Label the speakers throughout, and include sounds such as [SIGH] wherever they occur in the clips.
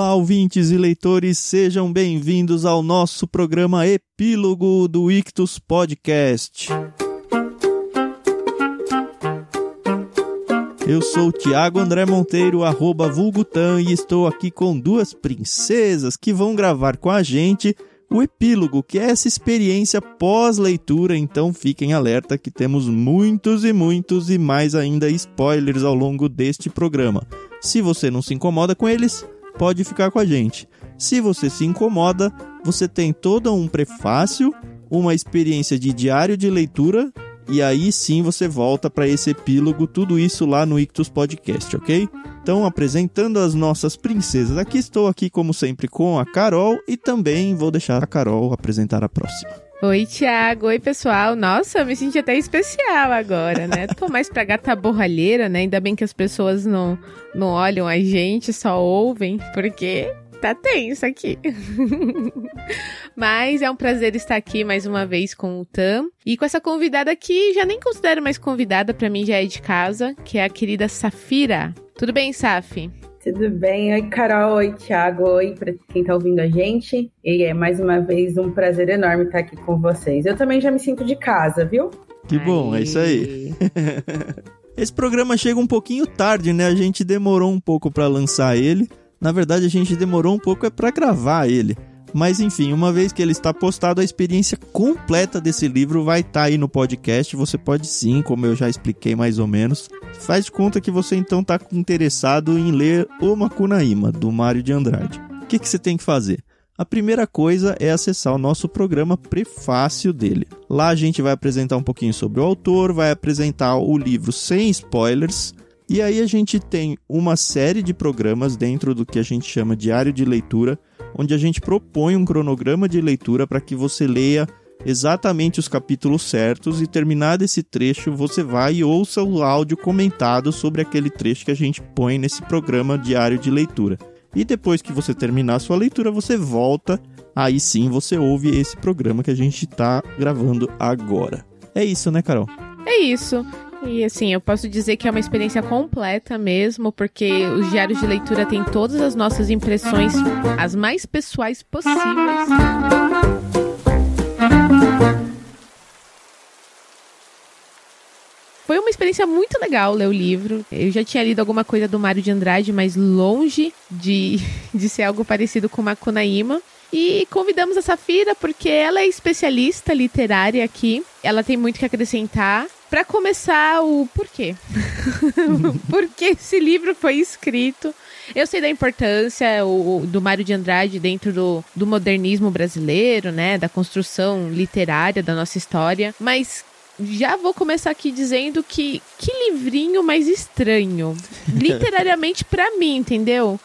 Speaker 1: Olá, ouvintes e leitores, sejam bem-vindos ao nosso programa Epílogo do Ictus Podcast. Eu sou Tiago André Monteiro, arroba Vulgutan, e estou aqui com duas princesas que vão gravar com a gente o epílogo, que é essa experiência pós-leitura, então fiquem alerta que temos muitos e muitos e mais ainda spoilers ao longo deste programa. Se você não se incomoda com eles, pode ficar com a gente. Se você se incomoda, você tem todo um prefácio, uma experiência de diário de leitura e aí sim você volta para esse epílogo, tudo isso lá no Ictus Podcast, ok? Então, apresentando as nossas princesas, aqui estou aqui como sempre com a Carol e também vou deixar a Carol apresentar a próxima.
Speaker 2: Oi, Thiago. Oi, pessoal. Nossa, me senti até especial agora, né? Tô mais pra gata borralheira, né? Ainda bem que as pessoas não, não olham a gente, só ouvem, porque tá tenso aqui. [LAUGHS] Mas é um prazer estar aqui mais uma vez com o Tam. E com essa convidada aqui, já nem considero mais convidada, para mim já é de casa, que é a querida Safira. Tudo bem, Saf?
Speaker 3: Tudo bem? Oi, Carol. Oi, Thiago. Oi, para quem tá ouvindo a gente. E é mais uma vez um prazer enorme estar aqui com vocês. Eu também já me sinto de casa, viu?
Speaker 1: Que bom, é isso aí. [LAUGHS] Esse programa chega um pouquinho tarde, né? A gente demorou um pouco para lançar ele. Na verdade, a gente demorou um pouco é para gravar ele. Mas enfim, uma vez que ele está postado, a experiência completa desse livro vai estar tá aí no podcast. Você pode sim, como eu já expliquei mais ou menos. Faz conta que você então está interessado em ler O Macunaíma, do Mário de Andrade. O que, que você tem que fazer? A primeira coisa é acessar o nosso programa prefácio dele. Lá a gente vai apresentar um pouquinho sobre o autor, vai apresentar o livro sem spoilers e aí a gente tem uma série de programas dentro do que a gente chama diário de leitura, onde a gente propõe um cronograma de leitura para que você leia exatamente os capítulos certos e terminado esse trecho você vai e ouça o áudio comentado sobre aquele trecho que a gente põe nesse programa diário de leitura. E depois que você terminar a sua leitura, você volta, aí sim você ouve esse programa que a gente está gravando agora. É isso, né, Carol?
Speaker 2: É isso. E assim, eu posso dizer que é uma experiência completa mesmo, porque os diários de leitura têm todas as nossas impressões, as mais pessoais possíveis. Foi uma experiência muito legal ler o livro. Eu já tinha lido alguma coisa do Mário de Andrade, mas longe de, [LAUGHS] de ser algo parecido com Macunaíma. E convidamos a Safira porque ela é especialista literária aqui. Ela tem muito que acrescentar. Para começar, o porquê. [LAUGHS] Por que esse livro foi escrito? Eu sei da importância o, do Mário de Andrade dentro do, do modernismo brasileiro, né? Da construção literária da nossa história. Mas já vou começar aqui dizendo que que livrinho mais estranho. Literariamente para mim, entendeu?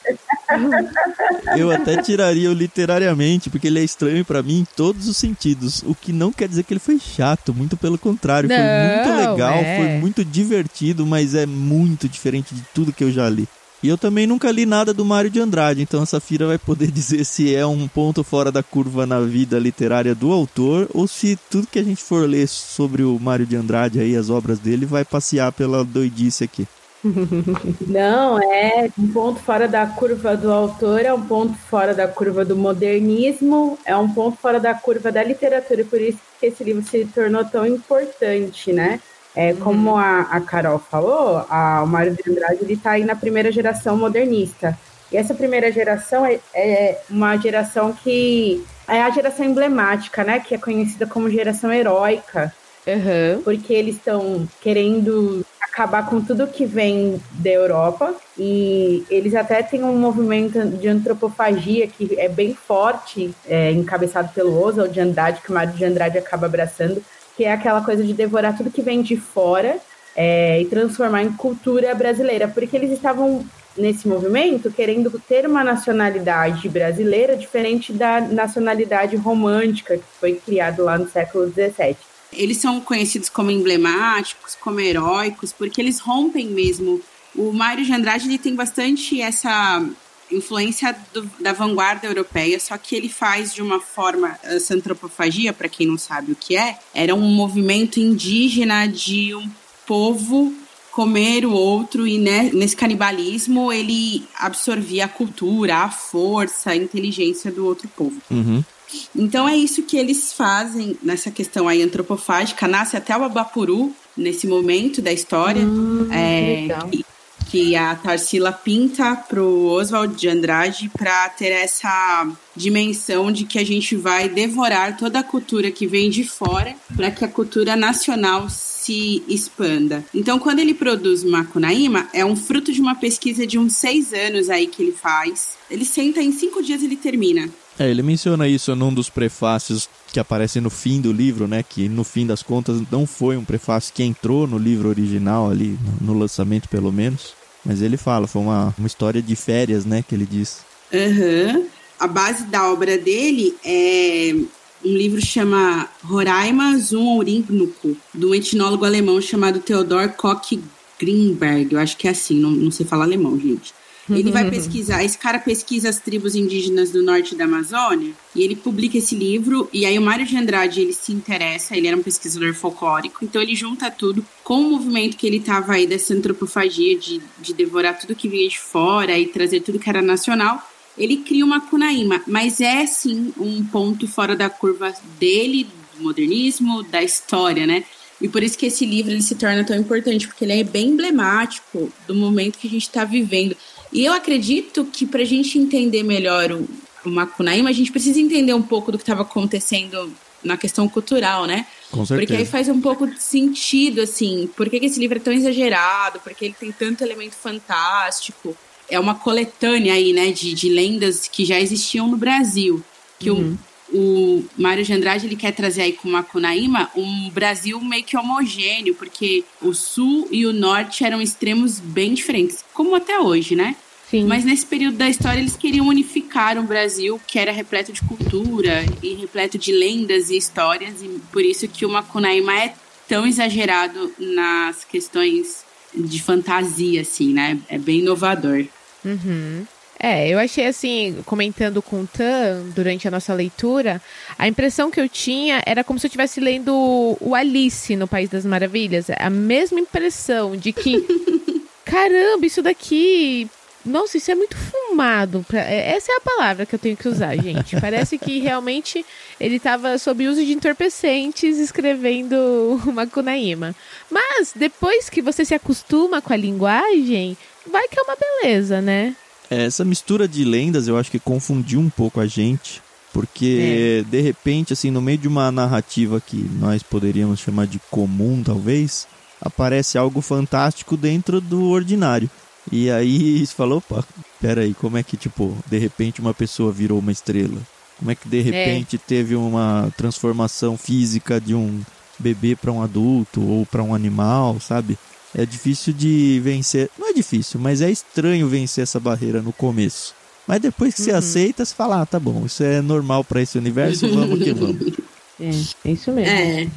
Speaker 1: Eu até tiraria o literariamente, porque ele é estranho para mim em todos os sentidos. O que não quer dizer que ele foi chato, muito pelo contrário. Não, foi muito legal, é. foi muito divertido, mas é muito diferente de tudo que eu já li. E eu também nunca li nada do Mário de Andrade, então a Safira vai poder [LAUGHS] dizer se é um ponto fora da curva na vida literária do autor ou se tudo que a gente for ler sobre o Mário de Andrade aí, as obras dele, vai passear pela doidice aqui. [LAUGHS]
Speaker 3: Não, é um ponto fora da curva do autor, é um ponto fora da curva do modernismo, é um ponto fora da curva da literatura, e por isso que esse livro se tornou tão importante, né? É, uhum. Como a, a, Carol falou, a, o Mário de Andrade está aí na primeira geração modernista. E essa primeira geração é, é, uma geração que é a geração emblemática, né? Que é conhecida como geração heróica. Uhum. Porque eles estão querendo acabar com tudo que vem da Europa e eles até têm um movimento de antropofagia que é bem forte, é, encabeçado pelo Oswald de Andrade, que o Mário de Andrade acaba abraçando, que é aquela coisa de devorar tudo que vem de fora é, e transformar em cultura brasileira, porque eles estavam nesse movimento querendo ter uma nacionalidade brasileira diferente da nacionalidade romântica que foi criada lá no século XVII.
Speaker 4: Eles são conhecidos como emblemáticos, como heróicos, porque eles rompem mesmo. O Mário de Andrade ele tem bastante essa influência do, da vanguarda europeia, só que ele faz de uma forma essa antropofagia, para quem não sabe o que é, era um movimento indígena de um povo
Speaker 3: comer o outro e né, nesse canibalismo ele absorvia a cultura, a força, a inteligência do outro povo.
Speaker 1: Uhum.
Speaker 3: Então é isso que eles fazem nessa questão aí antropofágica. Nasce até o Abapuru nesse momento da história.
Speaker 5: Hum,
Speaker 3: é,
Speaker 5: que,
Speaker 3: que, que, a Tarsila pinta pro Oswald de Andrade para ter essa dimensão de que a gente vai devorar toda a cultura que vem de fora para que a cultura nacional se expanda. Então, quando ele produz Macunaíma, é um fruto de uma pesquisa de uns seis anos aí que ele faz. Ele senta em cinco dias ele termina.
Speaker 1: É, ele menciona isso num dos prefácios que aparecem no fim do livro, né? Que no fim das contas não foi um prefácio que entrou no livro original ali, no lançamento pelo menos. Mas ele fala, foi uma, uma história de férias, né? Que ele diz.
Speaker 3: Uhum. A base da obra dele é um livro chama Roraima zum Ourinnuco, de um etnólogo alemão chamado Theodor Koch Greenberg. Eu acho que é assim, não, não sei falar alemão, gente. Ele vai pesquisar, esse cara pesquisa as tribos indígenas do norte da Amazônia e ele publica esse livro. E aí o Mário de Andrade ele se interessa, ele era um pesquisador folclórico, então ele junta tudo com o movimento que ele estava aí dessa antropofagia de, de devorar tudo que vinha de fora e trazer tudo que era nacional. Ele cria uma Cunaíma, mas é sim um ponto fora da curva dele, do modernismo, da história, né? E por isso que esse livro ele se torna tão importante, porque ele é bem emblemático do momento que a gente está vivendo. E eu acredito que para a gente entender melhor o, o Macunaíma, a gente precisa entender um pouco do que estava acontecendo na questão cultural, né?
Speaker 1: Com certeza.
Speaker 3: Porque aí faz um pouco de sentido, assim, por que, que esse livro é tão exagerado, porque ele tem tanto elemento fantástico. É uma coletânea aí, né, de, de lendas que já existiam no Brasil. Que uhum. o, o Mário de Andrade ele quer trazer aí com o Macunaíma um Brasil meio que homogêneo, porque o sul e o norte eram extremos bem diferentes, como até hoje, né?
Speaker 2: Sim.
Speaker 3: Mas nesse período da história eles queriam unificar um Brasil que era repleto de cultura e repleto de lendas e histórias, e por isso que o Macunaíma é tão exagerado nas questões de fantasia, assim, né? É bem inovador.
Speaker 2: Uhum. É, eu achei assim, comentando com o Tan durante a nossa leitura, a impressão que eu tinha era como se eu estivesse lendo o Alice no País das Maravilhas. A mesma impressão de que, [LAUGHS] caramba, isso daqui nossa, isso é muito fumado. Pra... É, essa é a palavra que eu tenho que usar, gente. [LAUGHS] Parece que realmente ele estava sob uso de entorpecentes escrevendo [LAUGHS] uma Kunaíma. Mas depois que você se acostuma com a linguagem, vai que é uma beleza, né?
Speaker 1: É, essa mistura de lendas eu acho que confundiu um pouco a gente. Porque, é. de repente, assim, no meio de uma narrativa que nós poderíamos chamar de comum, talvez, aparece algo fantástico dentro do ordinário. E aí você falou, opa, peraí, como é que, tipo, de repente uma pessoa virou uma estrela? Como é que de repente é. teve uma transformação física de um bebê para um adulto ou para um animal, sabe? É difícil de vencer. Não é difícil, mas é estranho vencer essa barreira no começo. Mas depois que uhum. você aceita, você fala, ah, tá bom, isso é normal para esse universo, [LAUGHS] vamos que vamos.
Speaker 2: É, é isso mesmo.
Speaker 3: É.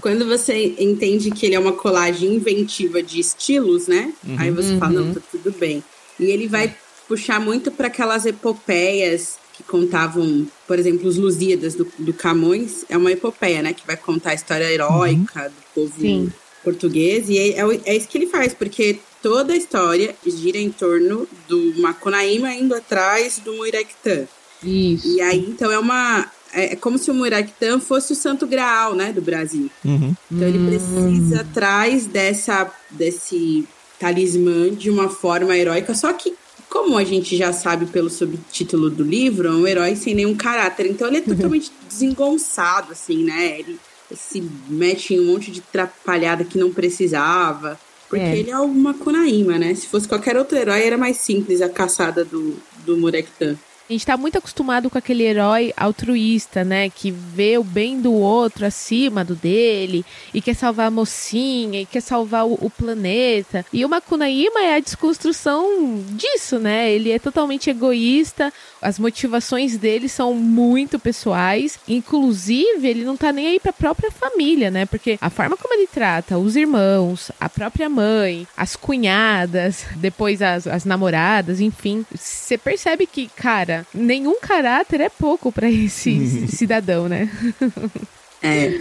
Speaker 3: Quando você entende que ele é uma colagem inventiva de estilos, né? Uhum, Aí você uhum. fala, não, tá tudo bem. E ele vai puxar muito para aquelas epopeias que contavam, por exemplo, os Lusíadas do, do, Camões. É uma epopeia, né? Que vai contar a história heróica uhum. do povo Sim. português. E é, é, é, isso que ele faz, porque toda a história gira em torno do Macunaíma indo atrás do Muiractã.
Speaker 2: Isso.
Speaker 3: E aí, então, é uma, é, é como se o Muiractã fosse o santo graal, né, do Brasil.
Speaker 1: Uhum.
Speaker 3: Então ele precisa atrás dessa desse talismã de uma forma heróica, só que como a gente já sabe pelo subtítulo do livro, é um herói sem nenhum caráter. Então ele é totalmente desengonçado, assim, né? Ele se mete em um monte de trapalhada que não precisava. Porque é. ele é uma Kunaíma, né? Se fosse qualquer outro herói, era mais simples a caçada do, do Murektan.
Speaker 2: A gente tá muito acostumado com aquele herói altruísta, né? Que vê o bem do outro acima do dele e quer salvar a mocinha e quer salvar o, o planeta. E o Makunaíma é a desconstrução disso, né? Ele é totalmente egoísta, as motivações dele são muito pessoais. Inclusive, ele não tá nem aí pra própria família, né? Porque a forma como ele trata os irmãos, a própria mãe, as cunhadas, depois as, as namoradas, enfim, você percebe que, cara, nenhum caráter é pouco para esse [LAUGHS] cidadão, né?
Speaker 3: É.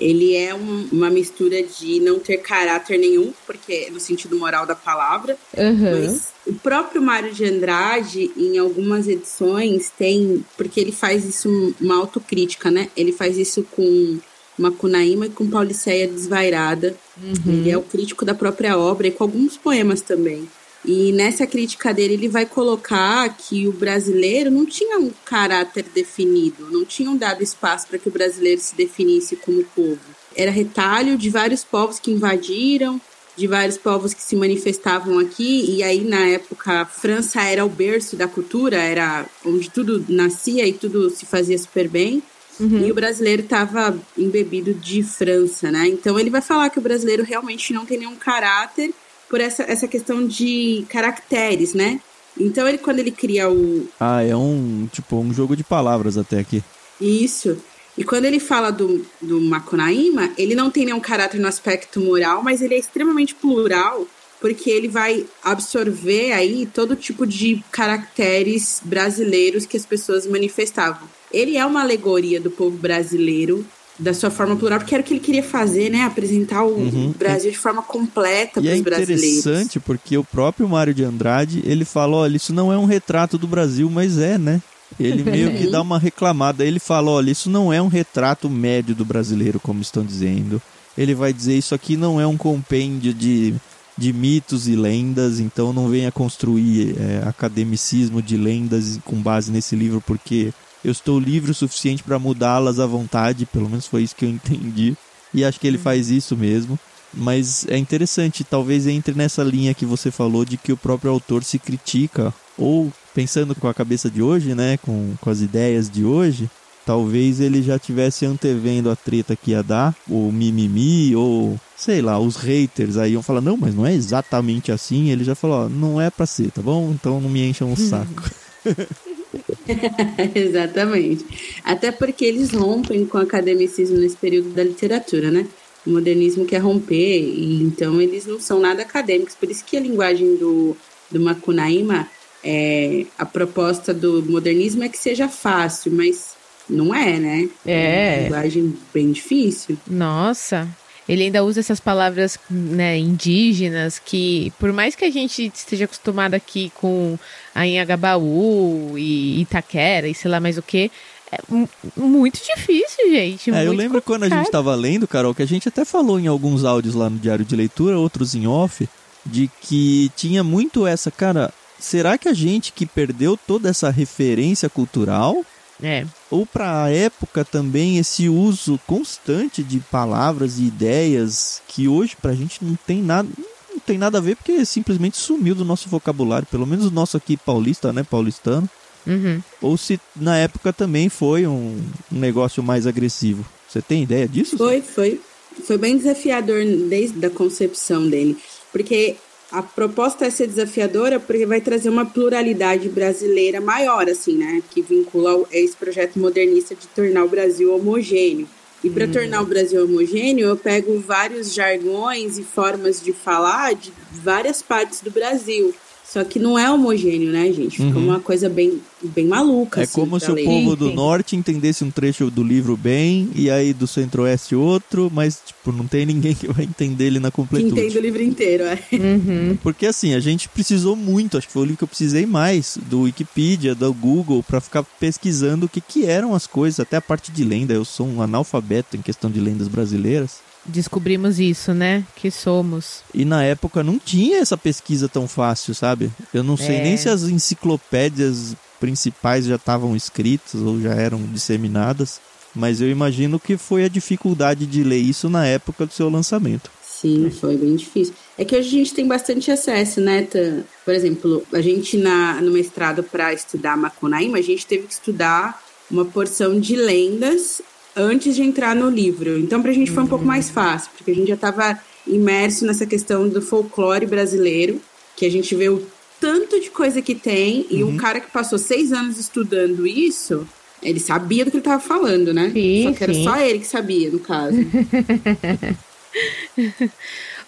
Speaker 3: Ele é um, uma mistura de não ter caráter nenhum, porque é no sentido moral da palavra.
Speaker 2: Uhum.
Speaker 3: Mas o próprio Mário de Andrade, em algumas edições, tem. Porque ele faz isso uma autocrítica, né? Ele faz isso com Macunaíma e com Pauliceia Desvairada.
Speaker 2: Uhum.
Speaker 3: Ele é o crítico da própria obra e com alguns poemas também. E nessa crítica dele, ele vai colocar que o brasileiro não tinha um caráter definido, não tinham dado espaço para que o brasileiro se definisse como povo. Era retalho de vários povos que invadiram, de vários povos que se manifestavam aqui, e aí na época a França era o berço da cultura, era onde tudo nascia e tudo se fazia super bem.
Speaker 2: Uhum.
Speaker 3: E o brasileiro estava embebido de França, né? Então ele vai falar que o brasileiro realmente não tem nenhum caráter por essa, essa questão de caracteres, né? Então ele quando ele cria o
Speaker 1: Ah, é um, tipo, um jogo de palavras até aqui.
Speaker 3: isso e quando ele fala do, do Macunaíma, ele não tem nenhum caráter no aspecto moral, mas ele é extremamente plural, porque ele vai absorver aí todo tipo de caracteres brasileiros que as pessoas manifestavam. Ele é uma alegoria do povo brasileiro da sua forma plural, porque era o que ele queria fazer, né? Apresentar o
Speaker 1: Uhum.
Speaker 3: Brasil de forma completa
Speaker 1: E
Speaker 3: para
Speaker 1: é
Speaker 3: os brasileiros.
Speaker 1: interessante porque o próprio Mário de Andrade, ele fala, olha, isso não é um retrato do Brasil, mas é, né? Ele [LAUGHS] meio que dá uma reclamada. Ele fala, olha, isso não é um retrato médio do brasileiro, como estão dizendo. Ele vai dizer, isso aqui não é um compêndio de, de mitos e lendas, então não venha construir é, academicismo de lendas com base nesse livro, porque eu estou livre o suficiente para mudá-las à vontade, pelo menos foi isso que eu [LAUGHS] entendi. E acho que ele faz isso mesmo. Mas é interessante, talvez entre nessa linha que você falou de que o próprio autor se critica, ou pensando com a cabeça de hoje, né, com, com as ideias de hoje, talvez ele já tivesse antevendo a treta que ia dar, o mimimi, ou sei lá, os haters aí iam falar, não, mas não é exatamente assim. Ele já falou, não é pra ser, tá bom? Então não me encham o saco. [LAUGHS] [LAUGHS]
Speaker 3: Exatamente. Até porque eles rompem com o academicismo nesse período da literatura, né? O modernismo quer romper, e então eles não são nada acadêmicos. Por isso que a linguagem do, do Macunaíma, é, a proposta do modernismo é que seja fácil, mas não é, né?
Speaker 2: É.
Speaker 3: uma linguagem bem difícil.
Speaker 2: Nossa. Ele ainda usa essas palavras né, indígenas que, por mais que a gente esteja acostumado aqui com a Inhagabaú e Itaquera e sei lá mais o que, é mu- muito difícil, gente.
Speaker 1: É, eu lembro quando a gente
Speaker 2: complicado.
Speaker 1: estava lendo, Carol, que a gente até falou em alguns áudios lá no Diário de Leitura, outros em off, de que tinha muito essa, cara, será que a gente que perdeu toda essa referência cultural,
Speaker 2: É.
Speaker 1: ou para a época também esse uso constante de palavras e ideias que hoje pra gente não tem nada, não tem nada a ver porque simplesmente sumiu do nosso vocabulário, pelo menos o nosso aqui paulista, né, paulistano,
Speaker 2: Uhum.
Speaker 1: ou se na época também foi um, um negócio mais agressivo. Você tem ideia disso?
Speaker 3: Foi, foi. Foi bem desafiador desde a concepção dele. Porque a proposta é ser desafiadora porque vai trazer uma pluralidade brasileira maior, assim, né? Que vincula o- esse projeto modernista de tornar o Brasil homogêneo. E para tornar o Brasil homogêneo, eu pego vários jargões e formas de falar de várias partes do Brasil. Só que não é homogêneo, né, gente? Fica
Speaker 1: Uhum.
Speaker 3: uma coisa bem, bem maluca.
Speaker 1: É
Speaker 3: assim,
Speaker 1: como se o
Speaker 3: ler.
Speaker 1: povo do norte entendesse um trecho do livro bem e aí do centro-oeste outro, mas tipo, não tem ninguém que vai entender ele na
Speaker 3: Que
Speaker 1: completude.
Speaker 3: entende o livro inteiro, é.
Speaker 2: Uhum.
Speaker 1: Porque assim, a gente precisou muito, acho que foi o livro que eu precisei mais, do Wikipedia, do Google, pra ficar pesquisando o que, que eram as coisas, até a parte de lenda. Eu sou um analfabeto em questão de lendas brasileiras.
Speaker 2: Descobrimos isso, né? Que somos.
Speaker 1: E na época não tinha essa pesquisa tão fácil, sabe? Eu não sei
Speaker 2: É.
Speaker 1: nem se as enciclopédias principais já estavam escritas ou já eram disseminadas, mas eu imagino que foi a dificuldade de ler isso na época do seu lançamento.
Speaker 3: Sim, foi bem difícil. É que hoje a gente tem bastante acesso, né? Tan? Por exemplo, a gente na, no mestrado para estudar Macunaíma, a gente teve que estudar uma porção de lendas antes de entrar no livro. Então, pra gente foi um pouco mais fácil, porque a gente já estava imerso nessa questão do folclore brasileiro, que a gente vê o tanto de coisa que tem, e um cara que passou seis anos estudando isso, ele sabia do que ele estava falando, né?
Speaker 2: Sim,
Speaker 3: Só que era
Speaker 2: sim.
Speaker 3: só ele que sabia, no caso. [LAUGHS]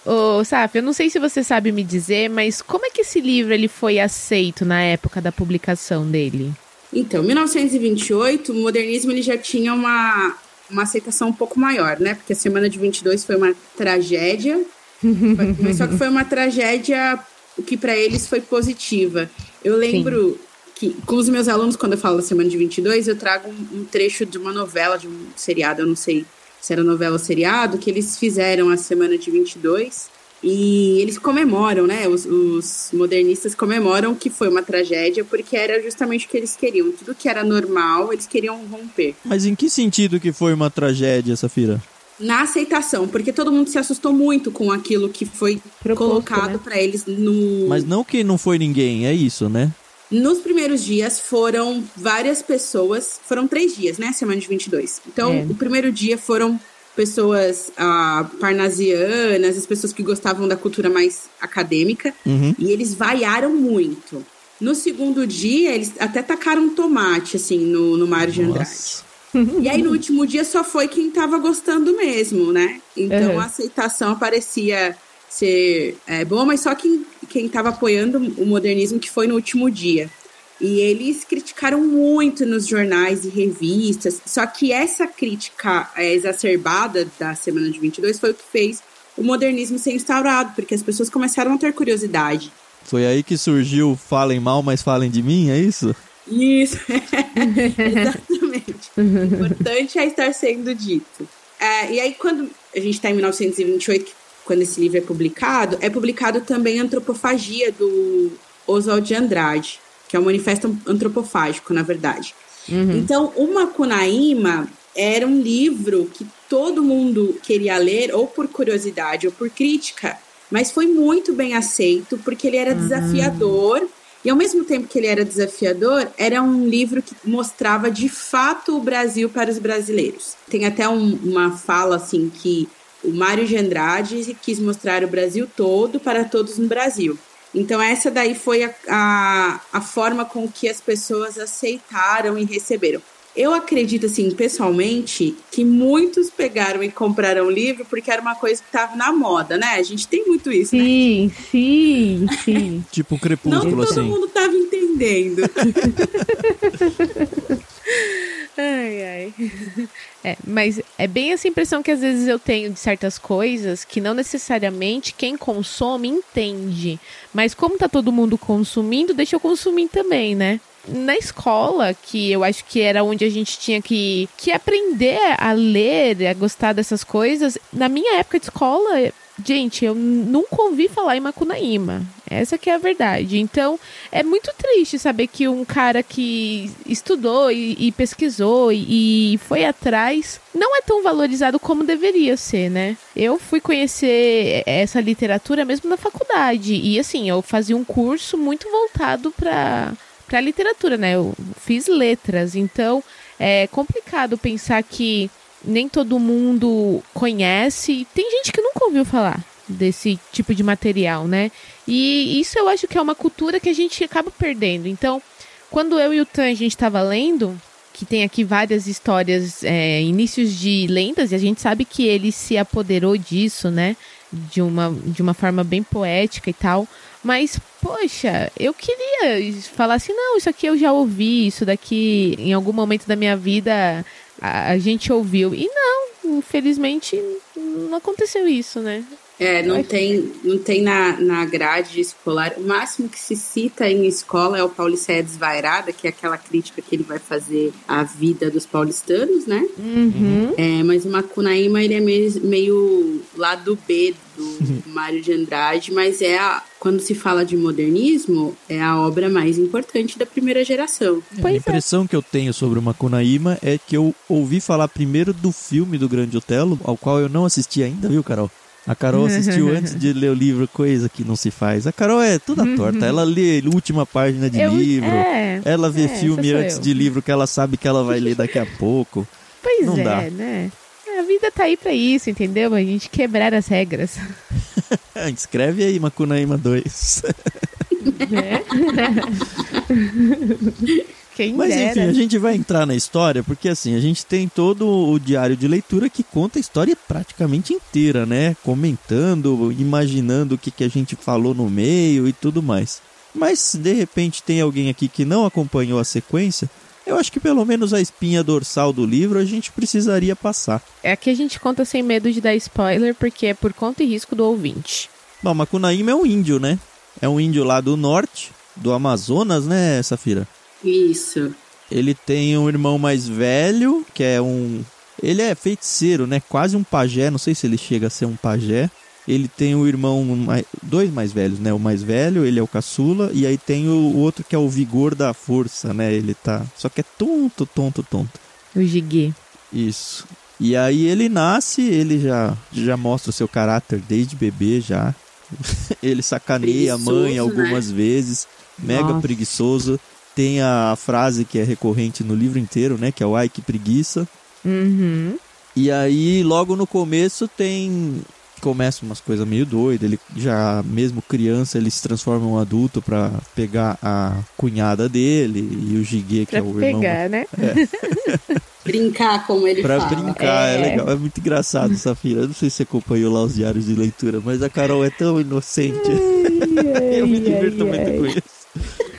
Speaker 2: Ô, Saf, eu não sei se você sabe me dizer, mas como é que esse livro ele foi aceito na época da publicação dele?
Speaker 3: Então, 1928, o modernismo ele já tinha uma, uma aceitação um pouco maior, né? Porque a semana de 22 foi uma tragédia, [LAUGHS] mas só que foi uma tragédia que para eles foi positiva. Eu lembro Sim. que com os meus alunos, quando eu falo da semana de 22, eu trago um, um trecho de uma novela, de um seriado, eu não sei se era novela ou seriado, que eles fizeram a semana de 22 e eles comemoram, né? Os, os, modernistas comemoram que foi uma tragédia porque era justamente o que eles queriam. Tudo que era normal, eles queriam romper.
Speaker 1: Mas em que sentido que foi uma tragédia, Safira?
Speaker 3: Na aceitação, porque todo mundo se assustou muito com aquilo que foi Proposto, colocado né? para eles no.
Speaker 1: Mas não que não foi ninguém, é isso, né?
Speaker 3: Nos primeiros dias foram várias pessoas, foram três dias, né? Semana de 22. Então, é. o primeiro dia foram pessoas ah, parnasianas, as pessoas que gostavam da cultura mais acadêmica, uhum. e eles vaiaram muito. No segundo dia, eles até tacaram tomate, assim, no, no Mário de Andrade. E aí, no último dia, só foi quem tava gostando mesmo, né? Então, uhum. a aceitação parecia ser é, boa, mas só quem, quem tava apoiando o modernismo que foi no último dia. E eles criticaram muito nos jornais e revistas. Só que essa crítica é, exacerbada da Semana de 22 foi o que fez o modernismo ser instaurado, porque as pessoas começaram a ter curiosidade.
Speaker 1: Foi aí que surgiu Falem Mal, mas Falem de Mim, é isso?
Speaker 3: Isso, [LAUGHS] exatamente. o [LAUGHS] importante é estar sendo dito. É, e aí, quando a gente está em 1928, quando esse livro é publicado, é publicado também Antropofagia, do Oswald de Andrade que é um manifesto antropofágico, na verdade. Uhum. Então, o Macunaíma era um livro que todo mundo queria ler, ou por curiosidade ou por crítica, mas foi muito bem aceito, porque ele era uhum. desafiador. E ao mesmo tempo que ele era desafiador, era um livro que mostrava de fato o Brasil para os brasileiros. Tem até um, uma fala assim que o Mário de Andrade quis mostrar o Brasil todo para todos no Brasil. Então, essa daí foi a, a, a forma com que as pessoas aceitaram e receberam. Eu acredito, assim, pessoalmente, que muitos pegaram e compraram o livro porque era uma coisa que estava na moda, né? A gente tem muito isso,
Speaker 2: sim, né? Sim, sim, sim. [LAUGHS]
Speaker 1: tipo crepúsculo,
Speaker 3: Não
Speaker 1: todo
Speaker 3: assim. mundo estava entendendo. [LAUGHS]
Speaker 2: ai, ai. É, mas é bem essa impressão que às vezes eu tenho de certas coisas que não necessariamente quem consome entende. Mas como tá todo mundo consumindo, deixa eu consumir também, né? Na escola, que eu acho que era onde a gente tinha que, que aprender a ler, a gostar dessas coisas, na minha época de escola, Gente, eu nunca ouvi falar em Macunaíma. Essa que é a verdade. Então, é muito triste saber que um cara que estudou e, e pesquisou e, e, foi atrás não é tão valorizado como deveria ser, né? Eu fui conhecer essa literatura mesmo na faculdade. E assim, eu fazia um curso muito voltado para para literatura, né? Eu fiz letras, então é complicado pensar que nem todo mundo conhece. Tem gente que nunca ouviu falar desse tipo de material, né? E isso eu acho que é uma cultura que a gente acaba perdendo. Então, quando eu e o Tan a gente estava lendo, que tem aqui várias histórias, é, inícios de lendas, e a gente sabe que ele se apoderou disso, né? De uma, de uma forma bem poética e tal. Mas, poxa, eu queria falar assim, não, isso aqui eu já ouvi, isso daqui em algum momento da minha vida a, a gente ouviu. E não, infelizmente não aconteceu isso, né?
Speaker 3: É, não tem, não tem na, na grade escolar. O máximo que se cita em escola é o Pauliceia Desvairada, que é aquela crítica que ele vai fazer à vida dos paulistanos, né?
Speaker 2: Uhum.
Speaker 3: É, mas o Macunaíma, ele é meio, meio lado B do uhum. Mário de Andrade, mas é a, quando se fala de modernismo, é a obra mais importante da primeira geração.
Speaker 1: É, a é. impressão é. que eu tenho sobre o Macunaíma é que eu ouvi falar primeiro do filme do Grande Otelo, ao qual eu não assisti ainda, viu, Carol? A Carol assistiu [LAUGHS] antes de ler o livro, coisa que não se faz. A Carol é toda torta. Ela lê última página de eu, livro. É, ela vê é, filme antes eu. de livro que ela sabe que ela vai ler daqui a pouco.
Speaker 2: Pois
Speaker 1: não
Speaker 2: é,
Speaker 1: dá.
Speaker 2: né? A vida tá aí pra isso, entendeu? A gente quebrar as regras. [LAUGHS]
Speaker 1: Escreve aí, Macunaíma 2. [LAUGHS] é.
Speaker 2: Quem
Speaker 1: Mas
Speaker 2: dera.
Speaker 1: enfim, a gente vai entrar na história, porque assim, a gente tem todo o diário de leitura que conta a história praticamente inteira, né? Comentando, imaginando o que, que a gente falou no meio e tudo mais. Mas de repente tem alguém aqui que não acompanhou a sequência, eu eu acho que pelo menos a espinha dorsal do livro a gente precisaria passar.
Speaker 2: É que a gente conta sem medo de dar spoiler, porque é por conta e risco do ouvinte.
Speaker 1: Bom, Macunaíma é um índio, né? É um índio lá do norte, do Amazonas, né, Safira?
Speaker 3: Isso.
Speaker 1: Ele tem um irmão mais velho, que é um. Ele é feiticeiro, né? Quase um pajé. Não sei se ele chega a ser um pajé. Ele tem o irmão, mais... dois mais velhos, né? O mais velho, ele é o caçula. E aí tem o outro que é o vigor da força, né? Ele tá. Só que é tonto, tonto, tonto.
Speaker 2: O Giguê.
Speaker 1: Isso. E aí ele nasce, ele já, já mostra o seu caráter desde bebê já. [LAUGHS] ele sacaneia preguiçoso, a mãe algumas né? vezes. Mega Nossa. preguiçoso. Tem a frase que é recorrente no livro inteiro, né? Que é o ai que preguiça.
Speaker 2: Uhum.
Speaker 1: E aí, logo no começo, tem. Começa umas coisas meio doidas. Ele já, mesmo criança, ele se transforma em um adulto para pegar a cunhada dele e o Gigue, que
Speaker 2: pra
Speaker 1: é o
Speaker 2: pegar,
Speaker 1: irmão.
Speaker 2: pegar, né?
Speaker 1: É. [LAUGHS]
Speaker 3: brincar, como ele
Speaker 1: pra
Speaker 3: fala.
Speaker 1: Pra brincar, é. é. legal. É muito engraçado, Safira. Eu não sei se você acompanhou lá os diários de leitura, mas a Carol é tão inocente.
Speaker 2: Ai, ai, [LAUGHS]
Speaker 1: Eu me divirto
Speaker 2: ai,
Speaker 1: muito com isso.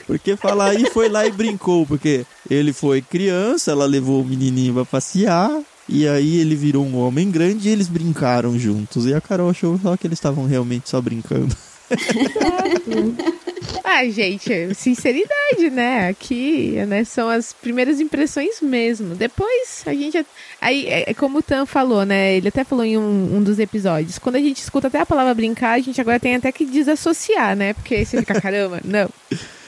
Speaker 1: Porque falar aí foi lá e brincou, porque ele foi criança, ela levou o menininho pra passear, e aí ele virou um homem grande e eles brincaram juntos. E a Carol achou só que eles estavam realmente só brincando. [LAUGHS]
Speaker 2: ah, gente, sinceridade, né? Aqui, né, são as primeiras impressões mesmo. Depois a gente. Aí, é, é como o Tan falou, né? Ele até falou em um, um, dos episódios. Quando a gente escuta até a palavra brincar, a gente agora tem até que desassociar, né? Porque você fica, caramba, não.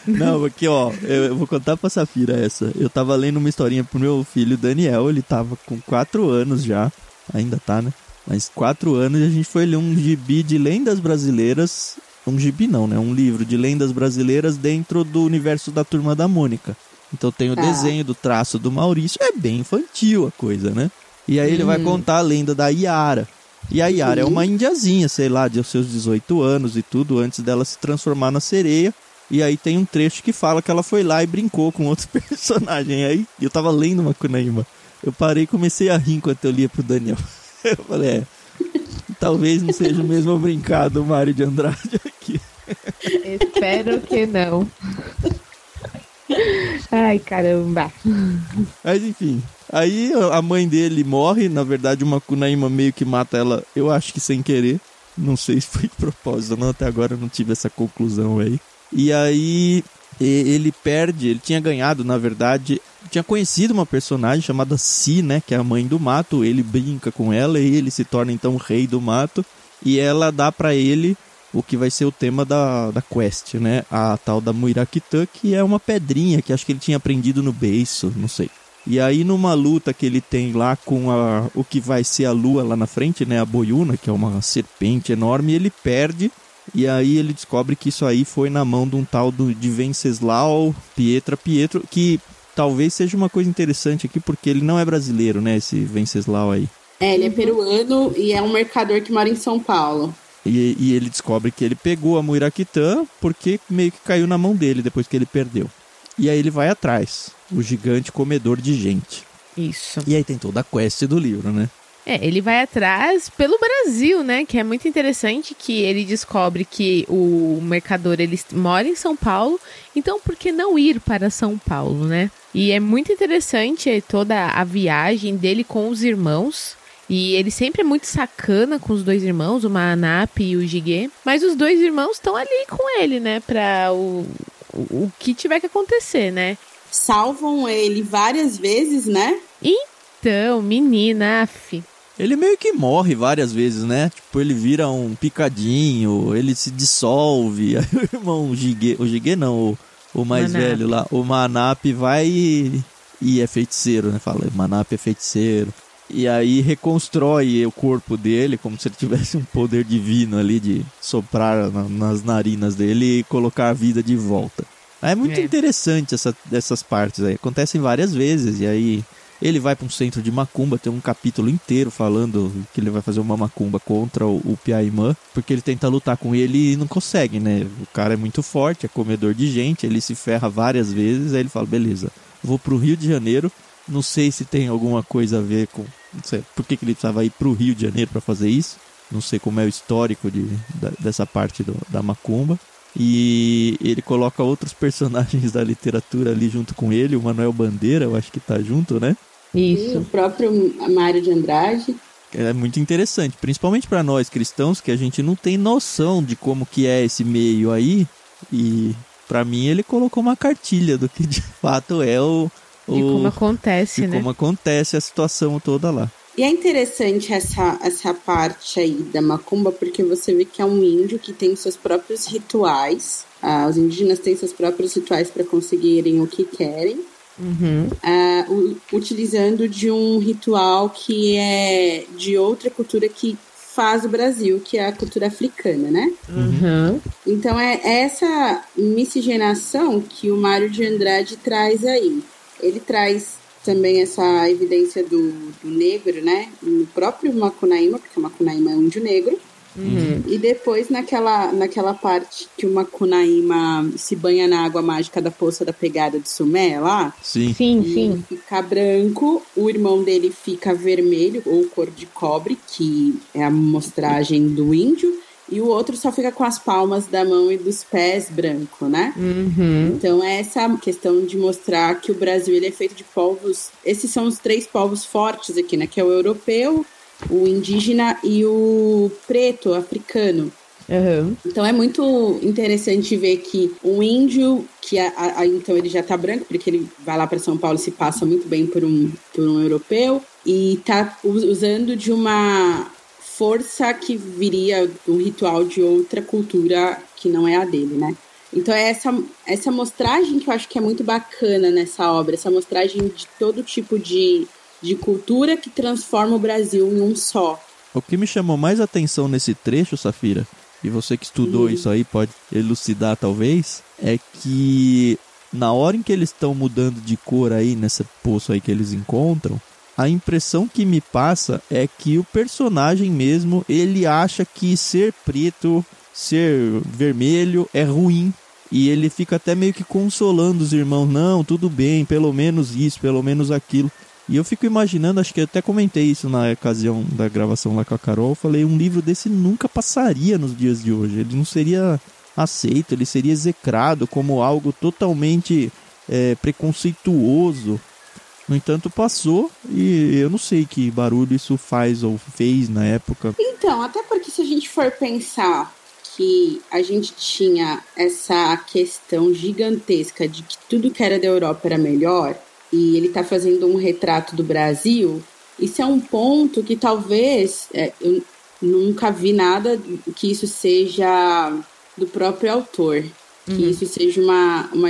Speaker 1: Não, aqui ó, eu vou contar pra Safira essa. Eu tava lendo uma historinha pro meu filho Daniel, ele tava com 4 anos já. Ainda tá, né? Mas 4 anos e a gente foi ler um gibi de lendas brasileiras um gibi não, né? Um livro de lendas brasileiras dentro do universo da Turma da Mônica. Então tem o ah. desenho do traço do Maurício, é bem infantil a coisa, né? E aí ele vai uhum. contar a lenda da Iara. E a Iara é uma indiazinha, sei lá, de seus 18 anos e tudo, antes dela se transformar na sereia. E aí tem um trecho que fala que ela foi lá e brincou com outro [LAUGHS] personagem. Aí eu tava lendo uma Kunaíma. Eu parei e comecei a rir enquanto eu lia pro Daniel. [LAUGHS] Eu falei, é, talvez não seja o mesmo brincar do Mário de Andrade aqui. [LAUGHS]
Speaker 2: Espero que não. Ai, caramba.
Speaker 1: Mas enfim, aí a mãe dele morre, na verdade uma Kunaíma meio que mata ela, eu acho que sem querer. Não sei se foi de propósito não, até agora eu não tive essa conclusão aí. E aí ele perde, ele tinha ganhado, na verdade, tinha conhecido uma personagem chamada Si, né, que é a mãe do mato, ele brinca com ela e ele se torna então o rei do mato e ela dá para ele o que vai ser o tema da, da quest, né? A tal da Muirakitã, que é uma pedrinha que acho que ele tinha aprendido no beiço, não sei. E aí numa luta que ele tem lá com a, o que vai ser a lua lá na frente, né, a Boiuna, que é uma serpente enorme, ele perde e aí ele descobre que isso aí foi na mão de um tal do, de Venceslau Pietra Pietro, que talvez seja uma coisa interessante aqui, porque ele não é brasileiro, né, esse Venceslau aí.
Speaker 3: É, ele é peruano e é um mercador que mora em São Paulo.
Speaker 1: E, e ele descobre que ele pegou a Muiraquitã porque meio que caiu na mão dele depois que ele perdeu. E aí ele vai atrás, o gigante comedor de gente.
Speaker 2: Isso.
Speaker 1: E aí tem toda a quest do livro, né?
Speaker 2: É, ele vai atrás pelo Brasil, né? Que é muito interessante que ele descobre que o mercador ele mora em São Paulo, então por que não ir para São Paulo, né? E é muito interessante toda a viagem dele com os irmãos. E ele sempre é muito sacana com os dois irmãos, o Manap e o Jiguê. Mas os dois irmãos estão ali com ele, né? Pra o, o, o, que tiver que acontecer, né?
Speaker 3: Salvam ele várias vezes, né?
Speaker 2: Então, menina, af.
Speaker 1: Ele meio que morre várias vezes, né? Tipo, ele vira um picadinho, ele se dissolve. [LAUGHS] Aí o irmão Jiguê, o Jiguê não, o, o mais Manap. velho lá, o Manap vai e, e é feiticeiro, né? Fala, Manap é feiticeiro. E aí reconstrói o corpo dele como se ele tivesse um poder divino ali de soprar na, nas narinas dele e colocar a vida de volta. É muito é. interessante essa, essas partes aí. Acontecem várias vezes e aí ele vai para um centro de macumba, tem um capítulo inteiro falando que ele vai fazer uma macumba contra o, o Piaimã, porque ele tenta lutar com ele e não consegue, né? O cara é muito forte, é comedor de gente, ele se ferra várias vezes, aí ele fala: beleza, vou pro Rio de Janeiro não sei se tem alguma coisa a ver com. Não sei por que, que ele precisava ir para o Rio de Janeiro para fazer isso. Não sei como é o histórico de, da, dessa parte do, da macumba. E ele coloca outros [LAUGHS] personagens da literatura ali junto com ele, o Manuel Bandeira, eu acho que tá junto, né?
Speaker 2: Isso.
Speaker 3: O próprio Mário de Andrade.
Speaker 1: É muito interessante, principalmente para nós cristãos, que a gente não tem noção de como que é esse meio aí. E para mim ele colocou uma cartilha do que de [LAUGHS] fato é o,
Speaker 2: o de como acontece,
Speaker 1: de
Speaker 2: né?
Speaker 1: como acontece a situação toda lá.
Speaker 3: E é interessante essa, essa parte aí da macumba, porque você vê que é um índio que tem seus próprios rituais. Ah, os indígenas têm seus próprios rituais para conseguirem o que querem.
Speaker 2: Uhum.
Speaker 3: Ah, u- utilizando de um ritual que é de outra cultura que faz o Brasil, que é a cultura africana, né?
Speaker 2: Uhum.
Speaker 3: Então é essa miscigenação que o Mário de Andrade traz aí. Ele traz também essa evidência do, do negro, né? No próprio Macunaíma, porque o Macunaíma é um índio negro.
Speaker 2: Uhum.
Speaker 3: E depois naquela, naquela parte que o Macunaíma se banha na água mágica da poça da pegada de Sumé lá,
Speaker 1: Sim.
Speaker 2: Sim, sim.
Speaker 3: ele fica branco, o irmão dele fica vermelho ou cor de cobre, que é a mostragem do índio, e o outro só fica com as palmas da mão e dos pés branco, né?
Speaker 2: Uhum.
Speaker 3: Então é essa questão de mostrar que o Brasil ele é feito de povos, esses são os três povos fortes aqui, né? Que é o europeu, o indígena e o preto, africano.
Speaker 2: Uhum.
Speaker 3: Então é muito interessante ver que um índio, que a, a- então ele já tá branco, porque ele vai lá para São Paulo e se passa muito bem por um, por um europeu, e tá usando de uma força que viria do ritual de outra cultura que não é a dele, né? Então é essa, essa mostragem que eu acho que é muito bacana nessa obra, essa mostragem de todo tipo de, de cultura que transforma o Brasil em um só.
Speaker 1: O que me chamou mais atenção nesse trecho, Safira, e você que estudou
Speaker 3: Hum.
Speaker 1: isso aí pode elucidar talvez, é que na hora em que eles estão mudando de cor aí nesse poço aí que eles encontram, a impressão que me passa é que o personagem mesmo, ele acha que ser preto, ser vermelho é ruim. E ele fica até meio que consolando os irmãos, não, tudo bem, pelo menos isso, pelo menos aquilo. E eu fico imaginando, acho que até comentei isso na ocasião da gravação lá com a Carol, falei, um livro desse nunca passaria nos dias de hoje. Ele não seria aceito, ele seria execrado como algo totalmente é, preconceituoso. No entanto, passou e eu não sei que barulho isso faz ou fez na época.
Speaker 3: Então, até porque se a gente for pensar que a gente tinha essa questão gigantesca de que tudo que era da Europa era melhor, e ele está fazendo um retrato do Brasil, isso é um ponto que talvez é, eu nunca vi nada que isso seja do próprio autor, que isso seja uma, uma,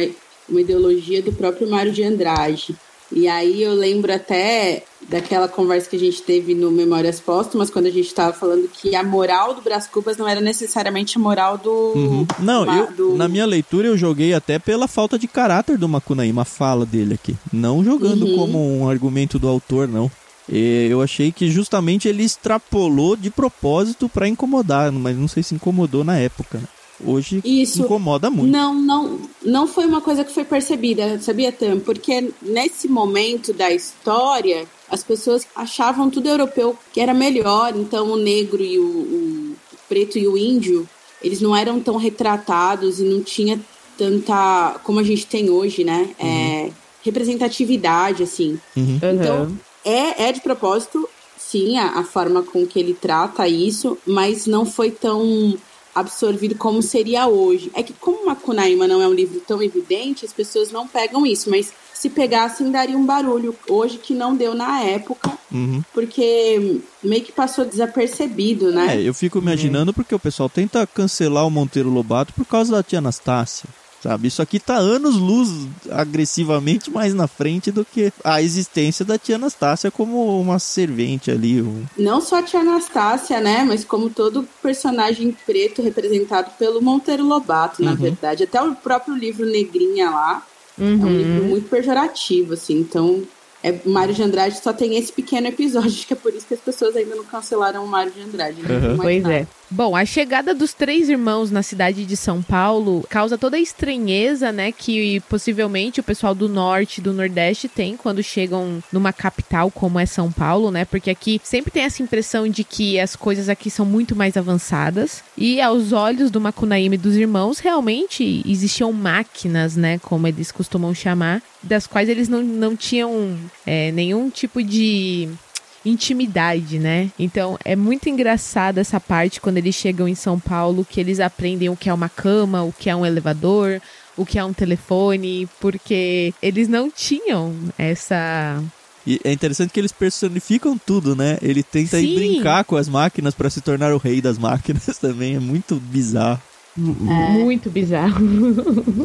Speaker 3: uma ideologia do próprio Mário de Andrade. E aí eu lembro até daquela conversa que a gente teve no Memórias Póstumas, quando a gente estava falando que a moral do Brás Cubas não era necessariamente a moral do.
Speaker 1: Uhum. Não, eu, na minha leitura eu joguei até pela falta de caráter do Macunaíma, a fala dele aqui. Não jogando
Speaker 3: Uhum.
Speaker 1: como um argumento do autor, não. E Eu achei que justamente ele extrapolou de propósito pra incomodar, mas não sei se incomodou na época. né? Hoje
Speaker 3: Isso.
Speaker 1: incomoda muito.
Speaker 3: Não, não, não foi uma coisa que foi percebida, sabia, Tam? Porque nesse momento da história, as pessoas achavam tudo europeu que era melhor, então o negro e o, o preto e o índio, eles não eram tão retratados e não tinha tanta, como a gente tem hoje, né? É, representatividade, assim.
Speaker 1: Uhum.
Speaker 3: Então, é, é de propósito, sim, a, a forma com que ele trata isso, mas não foi tão absorvido como seria hoje. É que como Macunaíma não é um livro tão evidente, as pessoas não pegam isso, mas se pegassem daria um barulho hoje que não deu na época,
Speaker 1: Uhum.
Speaker 3: porque meio que passou desapercebido, né?
Speaker 1: É, eu fico imaginando porque o pessoal tenta cancelar o Monteiro Lobato por causa da tia Anastácia. Sabe? Isso aqui tá anos luz agressivamente mais na frente do que a existência da tia Anastácia como uma servente ali. um-
Speaker 3: Não só a tia Anastácia, né? Mas como todo personagem preto representado pelo Monteiro Lobato, na
Speaker 1: Uhum.
Speaker 3: verdade. Até o próprio livro Negrinha lá é um
Speaker 2: Uhum.
Speaker 3: livro muito pejorativo, assim. Então, é, Mário de Andrade só tem esse pequeno episódio, acho [LAUGHS] que é por isso que as pessoas ainda não cancelaram o Mário de Andrade. Né?
Speaker 1: Uhum.
Speaker 2: Pois
Speaker 3: nada.
Speaker 2: é. Bom, a chegada dos três irmãos na cidade de São Paulo causa toda a estranheza, né, que possivelmente o pessoal do norte e do nordeste tem quando chegam numa capital como é São Paulo, né? Porque aqui sempre tem essa impressão de que as coisas aqui são muito mais avançadas. E aos olhos do Macunaíma e dos irmãos, realmente existiam máquinas, né, como eles costumam chamar, das quais eles não, não tinham é, nenhum tipo de intimidade, né? Então é muito engraçada essa parte quando eles chegam em São Paulo, que eles aprendem o que é uma cama, o que é um elevador, o que é um telefone, porque eles não tinham essa
Speaker 1: e é interessante que eles personificam tudo, né? Ele tenta ir brincar com as máquinas para se tornar o rei das máquinas [LAUGHS] também. É muito bizarro.
Speaker 2: É. Muito bizarro.